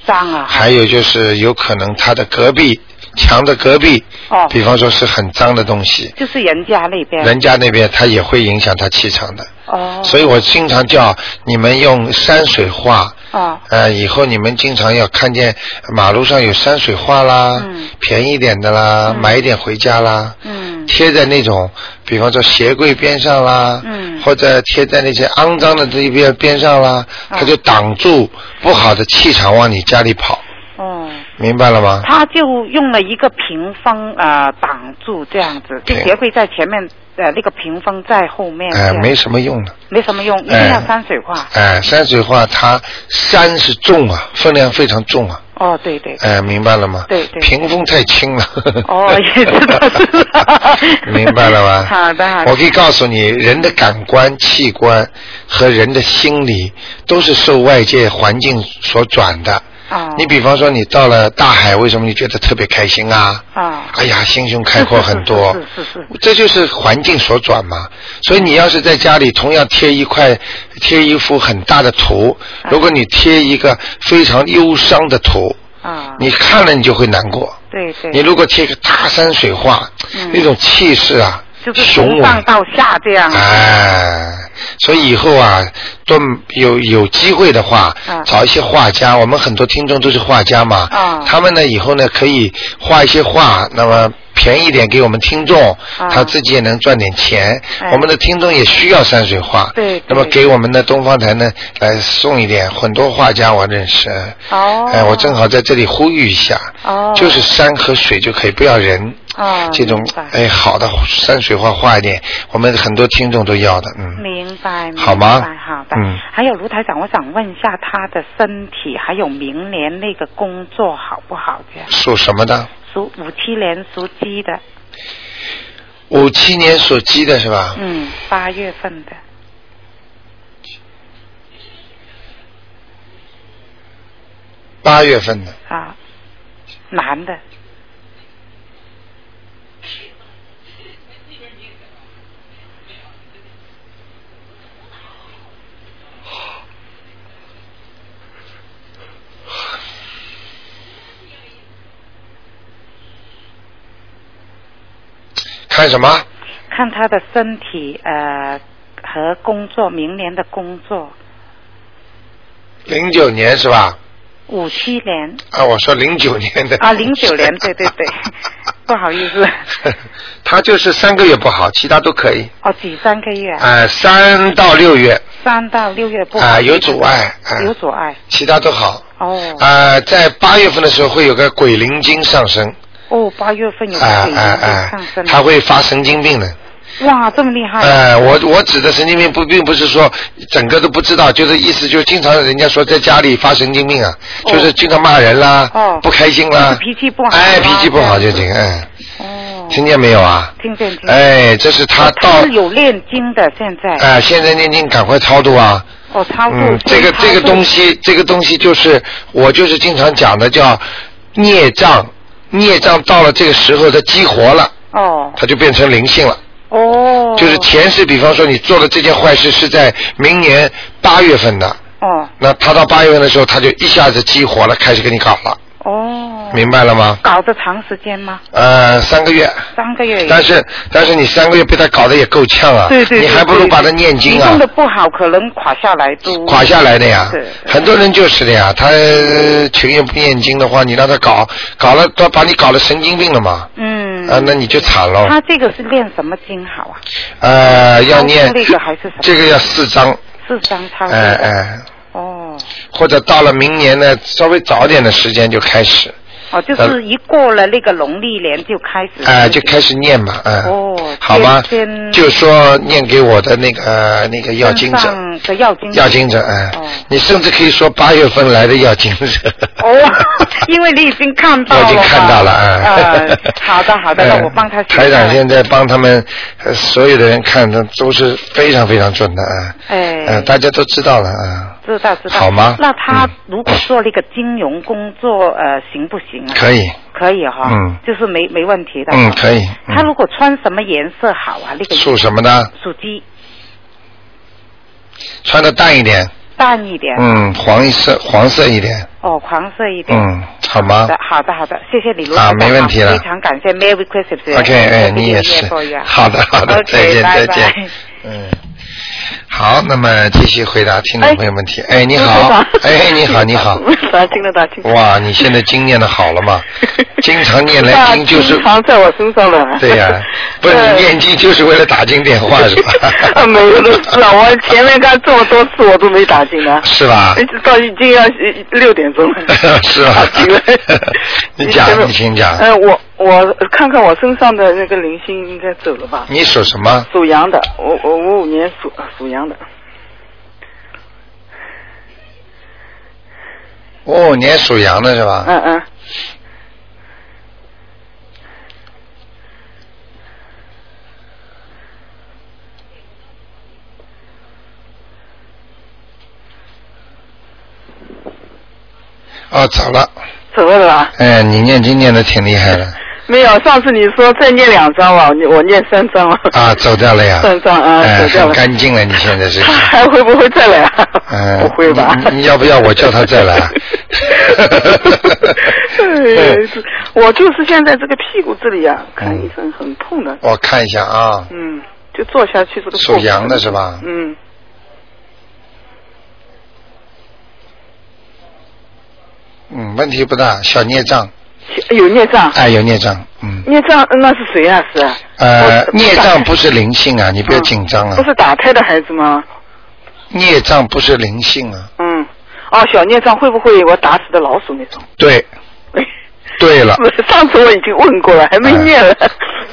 脏啊！还有就是有可能他的隔壁墙的隔壁，哦，比方说是很脏的东西，就是人家那边，人家那边它也会影响他气场的。哦，所以我经常叫你们用山水画。哦，呃，以后你们经常要看见马路上有山水画啦，嗯，便宜点的啦，嗯、买一点回家啦，嗯，贴在那种，比方说鞋柜边上啦，嗯，或者贴在那些肮脏的这一边边上啦，哦、它就挡住不好的气场往你家里跑。哦，明白了吗？他就用了一个屏风呃挡住这样子，就鞋柜在前面，呃那个屏风在后面。哎，没什么用的。没什么用，一定要山水画。哎，山水画它山是重啊，分量非常重啊。哦，对对。哎，明白了吗？对对。屏风太轻了。哦，也知道是。明白了吗？好的好的。我可以告诉你，人的感官器官和人的心理都是受外界环境所转的。啊、你比方说，你到了大海，为什么你觉得特别开心啊？啊！哎呀，心胸开阔很多。是是是是。这就是环境所转嘛。所以你要是在家里同样贴一块、贴一幅很大的图，如果你贴一个非常忧伤的图，啊，你看了你就会难过。对对。你如果贴个大山水画，嗯、那种气势啊。就是从上到下这样。哎，所以以后啊，都有有机会的话，啊、找一些画家，我们很多听众都是画家嘛，啊、他们呢以后呢可以画一些画，那么便宜点给我们听众，啊他自己也能赚点钱。哎我们的听众也需要山水画，对对那么给我们的东方台呢来送一点，很多画家我认识，哦，哎，我正好在这里呼吁一下，哦，就是山和水就可以，不要人。哦，这种哎好的山水画画一点，我们很多听众都要的，嗯。明白，明白好吗好的。嗯还有卢台长，我想问一下他的身体，还有明年那个工作好不好？这样，属什么的？属五七年属鸡的，五七年属鸡的是吧？嗯，八月份的，八月份的，啊，男的，看什么？看他的身体呃和工作，明年的工作，零九年是吧？五七年。啊，我说零九年的。啊，零九年，对对对，不好意思，他就是三个月不好，其他都可以。哦，几三个月，呃，三到六月。三到六月不好，啊、有阻碍，啊、有阻碍，其他都好。哦。啊、在八月份的时候会有个鬼灵精上升，哦，八月份有啊鬼灵啊啊上升，，他会发神经病的。哇，这么厉害、呃，我我指的神经病不并不是说整个都不知道，就是意思就是经常人家说在家里发神经病啊，就是经常骂人啦，哦不开心啦，脾气不好哎，啊脾气不好就这个，哎，听见没有啊？听见听见。哎，这是他到他是有念经的，现在。哎，现在念经赶快超度啊！哦，超度。嗯，这个这个东。西，这个东西就是我就是经常讲的叫孽障，孽障到了这个时候它激活了，哦它就变成灵性了。哦。就是前世，比方说你做的这件坏事是在明年八月份的，哦那他到八月份的时候，他就一下子激活了，开始给你搞了，哦。明白了吗？搞得长时间吗？呃，三个月，三个月。但是但是你三个月被他搞得也够呛啊，对对对你还不如把他念经啊你弄，得不好，可能垮下来都。垮下来的呀对。很多人就是的呀，他呃情愿不念经的话，你让他搞，搞了他把你搞了神经病了嘛，嗯。啊，那你就惨了。他这个是念什么经好啊？呃，要念超度那个还是什么这个要四张，四张超度。哎哎，哦或者到了明年呢，稍微早点的时间就开始，哦，就是一过了那个农历年就开始。哎、就开始念嘛，嗯，哦。好吗先？先就说念给我的那个那个要经者，要经者。要经者，哎、哦你甚至可以说八月份来的要经者。哦，因为你已经看到了。我已经看到了啊。呃好的好的，那我帮他台长现在帮他们呃所有的人看的都是非常非常准的啊。哎呃，大家都知道了啊。知道知道。好吗那他如果做那个金融工作，呃，行不行啊？可以。可以哈。嗯就是没没问题的。嗯，可以。嗯他如果穿什么颜色好啊？那个属什么呢？属鸡，穿的淡一点，淡一点。嗯，黄色黄色一点，哦，黄色一点。嗯，好吗好的，好的，谢谢你，卢啊没问题了非常感谢，Merry Christmas。？OK，哎，你也是。好的，好的，再见，再见。嗯。好，那么继续回答听众朋友问题。哎，你好，哎，你好，你好。打听得打听。哇，你现在经念的好了吗？经常念来经就是经常在我身上了。对呀、不是你念经就是为了打进电话是吧？啊，没有的事啊！我前面干这么多次，我都没打进呢。是吧一直到已经要六点钟了。是吧打进来。你讲，你请讲。嗯，我我看看我身上的那个灵性应该走了吧？你属什么？属羊的，我我五五年属属羊的。五五，年属羊的是吧？嗯嗯。哦，走了。走了？哎，你念经念的挺厉害的 没有，上次你说再念两张吧，我我念三张了。啊，走掉了呀。三张啊，走掉了。干净了，你现在是。他还会不会再来啊？嗯，不会吧你你要不要我叫他再来？哎我就是现在这个屁股这里啊，看医生很痛的。我看一下啊，嗯，就坐下去这个。属羊的是吧？嗯。嗯，问题不大，小孽障。有孽障。哎，有孽障，嗯。孽障那是谁啊？是啊。呃，孽障不是灵性啊，你不要紧张啊。不是打胎的孩子吗？孽障不是灵性啊。嗯。哦，小孽障会不会我打死的老鼠那种？对。对了。上次我已经问过了，还没念了，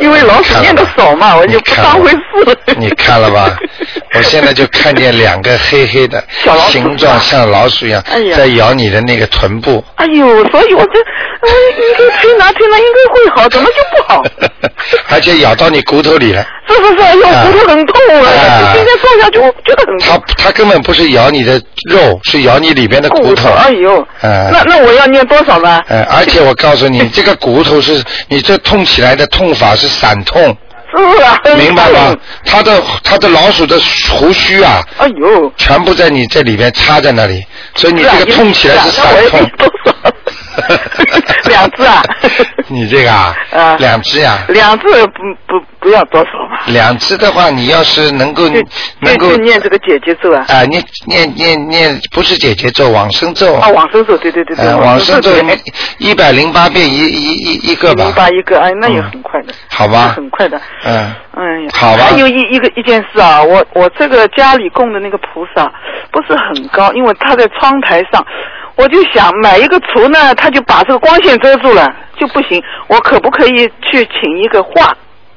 因为老鼠念的少嘛，我就不当回事了。你看了吧？我现在就看见两个黑黑的，形状像老鼠一样，在咬你的那个臀部。哎呦，所以我这，应该推拿推拿应该会好，怎么就不好？而且咬到你骨头里了。是是是，咬骨头很痛啊！现在坐下就觉得很痛。它它根本不是咬你的肉，是咬你里边的骨头。哎呦，那那我要念多少呢？嗯，而且我告诉你，这个骨头是你这痛起来的痛法是散痛。是啊。明白吗？他的他的老鼠的胡须啊，哎呦，全部在你这里边插在那里，所以你这个痛起来是闪痛。两只啊？你这个啊？啊，两只呀。两只不不不要多少嘛。两只的话，你要是能够能够念这个姐姐咒啊。啊，念念念念，不是姐姐咒，往生咒。啊，往生咒，对对对对。往生咒一百零八遍一一一一个吧。零八一个，哎，那也很快的。好吧。很快的。嗯。哎呀。好吧。还有一一个一件事啊，我我这个家里供的那个菩萨不是很高，因为他在窗台上。我就想买一个橱呢，它就把这个光线遮住了，就不行。我可不可以去请一个画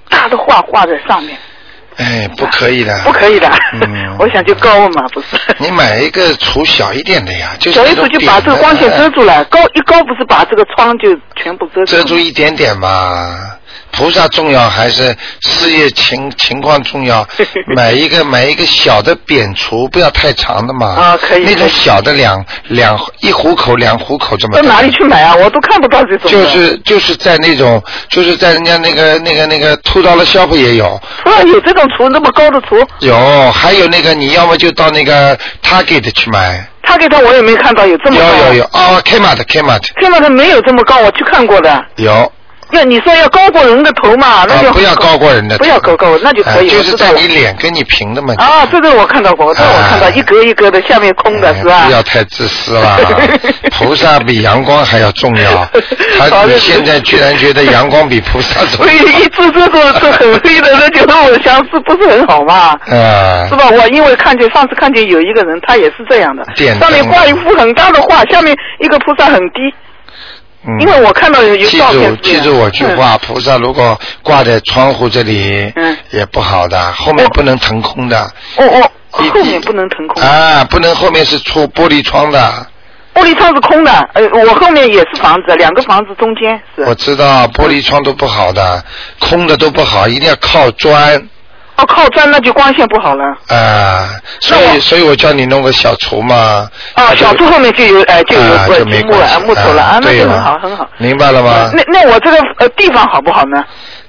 大的画画在上面？哎，不可以的。不可以的。嗯。我想就高嘛，不是。你买一个橱小一点的呀，就小一点就把这个光线遮住了，高一高不是把这个窗就全部遮住。遮住一点点嘛。菩萨重要还是事业情情况重要？买一个买一个小的扁厨，不要太长的嘛。啊，可以。那种小的两两一虎口两虎口这么。到哪里去买啊？我都看不到这种。就是就是在那种就是在人家那个那个那个秃刀的 shop 也有。啊，有这种厨那么高的厨？有，还有那个你要么就到那个 Target 去买。Target 我也没看到有这么高。有有有啊，Kmart Kmart。Kmart 没有这么高，我去看过的。有。要你说要高过人的头嘛，那就不要高过人的，不要高高，那就可以。就是在你脸跟你平的嘛。啊，这个我看到过，这我看到一格一格的，下面空的是吧？不要太自私了，菩萨比阳光还要重要。他你现在居然觉得阳光比菩萨重要？所以 一直这个是很黑的，那觉得我相似不是很好嘛？啊。是吧？我因为看见上次看见有一个人，他也是这样的，上面挂一幅很大的画，下面一个菩萨很低。因为我看到有照片。记住记住我句话，菩萨如果挂在窗户这里，嗯，也不好的，后面不能腾空的。哦哦，后面不能腾空。啊，不能后面是出玻璃窗的。玻璃窗是空的，呃，我后面也是房子，两个房子中间是。我知道玻璃窗都不好的，空的都不好，一定要靠砖。哦，靠砖那就光线不好了。啊，所以所以我叫你弄个小厨嘛。啊，小厨后面就有哎就有木木了木头了啊，那就很好很好。明白了吗？那那我这个呃地方好不好呢？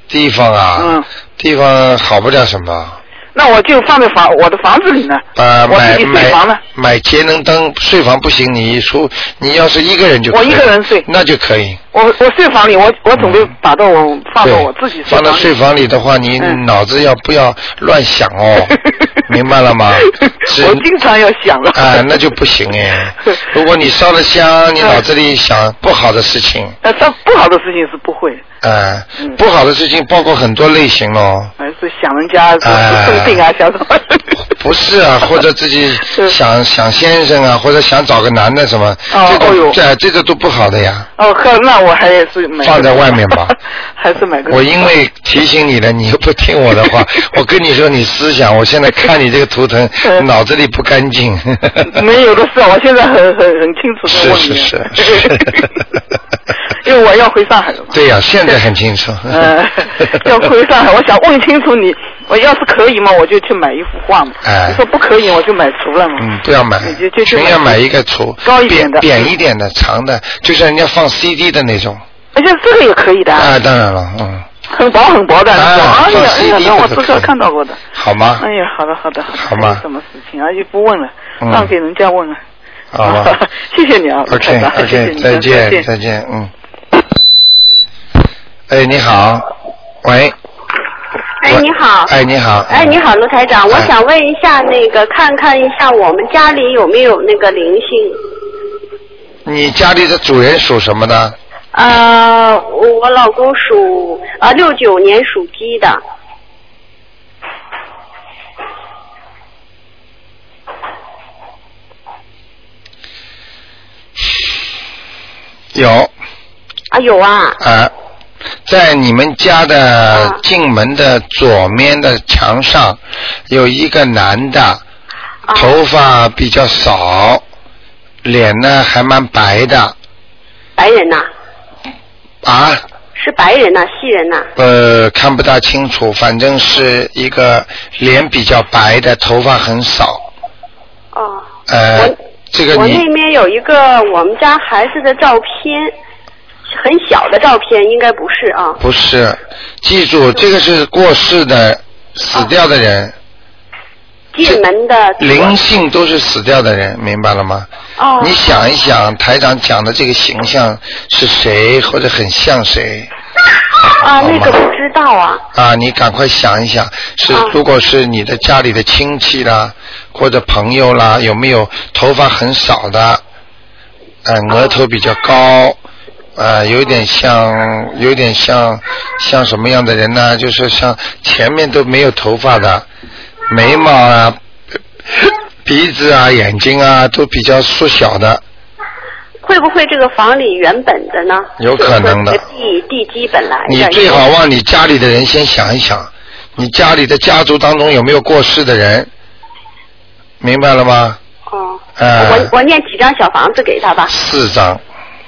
地方啊，嗯，地方好不了什么。那我就放在房我的房子里呢。啊，买买买节能灯，睡房不行，你出你要是一个人就。我一个人睡。那就可以。我我睡房里，我我准备把到我放到我自己放到睡房里的话，你脑子要不要乱想哦？明白了吗？我经常要想了。啊，那就不行哎。如果你烧了香，你脑子里想不好的事情。呃，烧不好的事情是不会。哎，不好的事情包括很多类型喽。还是想人家生病啊，想什么？不是啊，或者自己 想想先生啊，或者想找个男的什么，这个这这个都不好的呀。哦，呵，那我还是买放在外面吧。还是买个。我因为提醒你了，你又不听我的话。我跟你说，你思想，我现在看你这个图腾，脑子里不干净。没有的事，我现在很很很清楚的问你。是是是。因为我要回上海了嘛。对呀，现在很清楚。嗯，要回上海，我想问清楚你，我要是可以嘛，我就去买一幅画嘛。哎。你说不可以，我就买橱了嘛。嗯，不要买。就就全要买一个橱，高一点的，扁一点的，长的，就像人家放 CD 的那种。而且这个也可以的。啊，当然了，嗯。很薄很薄的，啊，放 CD 我至少看到过的。好吗？哎呀，好的好的。好吗？什么事情啊？就不问了，让给人家问了。好吧。谢谢你啊，OK OK，再见再见，嗯。哎，你好，喂。哎，你好。哎，你好。哎，你好，卢台长，我想问一下，那个看看一下我们家里有没有那个灵性。你家里的主人属什么呢？呃，我我老公属啊六九年属鸡的。有啊，有啊。啊，在你们家的进门的左面的墙上，有一个男的，头发比较少，脸呢还蛮白的。白人呐、啊，是白人呐、西人呐、呃，看不大清楚，反正是一个脸比较白的，头发很少。哦。呃，这个你我那边有一个我们家孩子的照片，很小的照片，应该不是啊。不是，记住这个是过世的、死掉的人，进门的灵性都是死掉的人，明白了吗？哦。你想一想，台长讲的这个形象是谁，或者很像谁？啊，那个不知道啊。啊，你赶快想一想，是如果是你的家里的亲戚啦，或者朋友啦，有没有头发很少的，呃，额头比较高，呃，有点像，有点像，像什么样的人呢？就是像前面都没有头发的，眉毛啊、鼻子啊、眼睛啊都比较缩小的，会不会这个房里原本的呢？有可能的地地基本来的。你最好往你家里的人先想一想，你家里的家族当中有没有过世的人？明白了吗？哦。呃，我我念几张小房子给他吧。四张，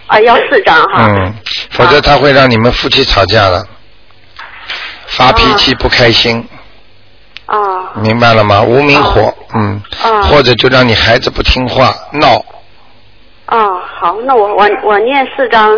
啊，要四张哈。嗯，否则他会让你们夫妻吵架的，发脾气不开心，啊。明白了吗？无名火，嗯，啊。或者就让你孩子不听话闹，啊，好，那我我我念四张，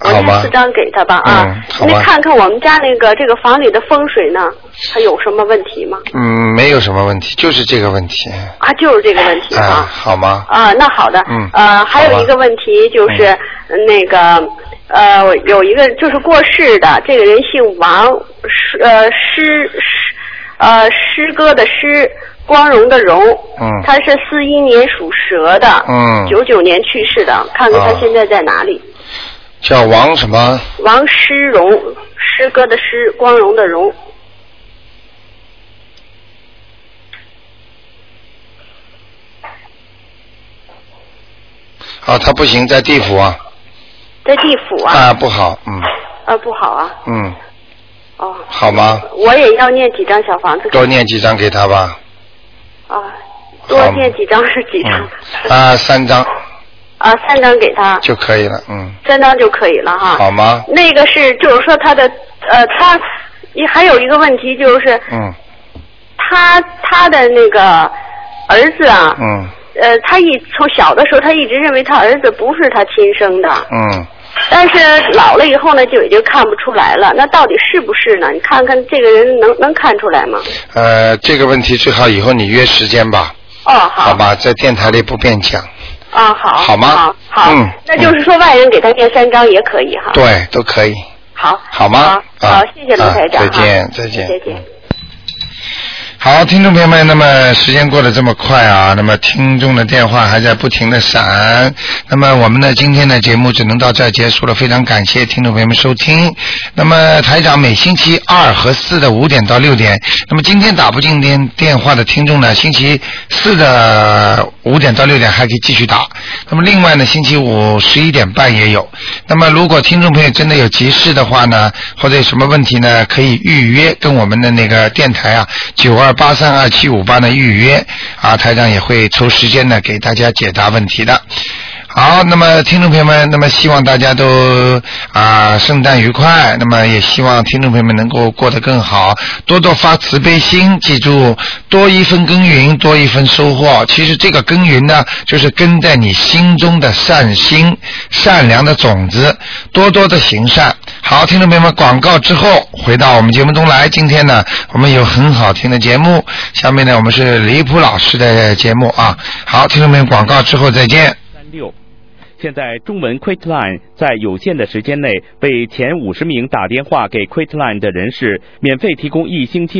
我念四？张给他吧啊。嗯好吧那看看我们家那个这个房里的风水呢，还有什么问题吗？嗯，没有什么问题，就是这个问题，啊，就是这个问题啊，啊。好吗？啊，那好的。嗯呃，还有一个问题就是、呃那个呃，有一个就是过世的这个人姓王，诗呃诗诗呃诗歌的诗，光荣的荣。嗯他是四一年属蛇的。嗯九九年去世的，看看他啊现在在哪里。叫王什么？王诗荣，诗歌的诗，光荣的荣。啊，他不行，在地府啊，在地府啊。啊，不好，嗯啊，不好啊。嗯，哦。好吗？我也要念几张小房子多念几张给他吧，啊，多念几张是几张？嗯，啊，三张啊，三张给他，就可以了，嗯，三张就可以了哈。好吗？那个是，就是说他的呃，他也还有一个问题就是嗯他他的那个儿子啊，嗯呃，他一从小的时候他一直认为他儿子不是他亲生的，嗯，但是老了以后呢，就已经看不出来了。那到底是不是呢？你看看这个人能能看出来吗？呃，这个问题最好以后你约时间吧，哦，好。好吧，在电台里不便讲，啊，好。好吗好，好。嗯那就是说外人给他念三张也可以哈。。对，都可以，好。好吗？好，啊谢谢卢台长啊再见哈再见再见。好，听众朋友们，那么时间过得这么快啊，那么听众的电话还在不停的闪，那么我们呢今天的节目只能到这儿结束了，非常感谢听众朋友们收听。那么台长每星期二和四的五点到六点，那么今天打不进电电话的听众呢，星期四的五点到六点还可以继续打。那么另外呢，星期五十一点半也有。那么如果听众朋友真的有急事的话呢，或者有什么问题呢，可以预约跟我们的那个电台啊九二八三二七五八呢预约啊，台长也会抽时间呢给大家解答问题的。好，那么听众朋友们，那么希望大家都啊圣诞愉快，那么也希望听众朋友们能够过得更好，多多发慈悲心，记住多一分耕耘多一分收获。其实这个耕耘呢，就是根在你心中的善心、善良的种子，多多的行善。好，听众朋友们，广告之后回到我们节目中来。今天呢，我们有很好听的节目，下面呢，我们是李普老师的节目啊。好，听众朋友们，广告之后再见。现在中文 quitline 在有限的时间内为前五十名打电话给 quitline 的人士免费提供一星期的。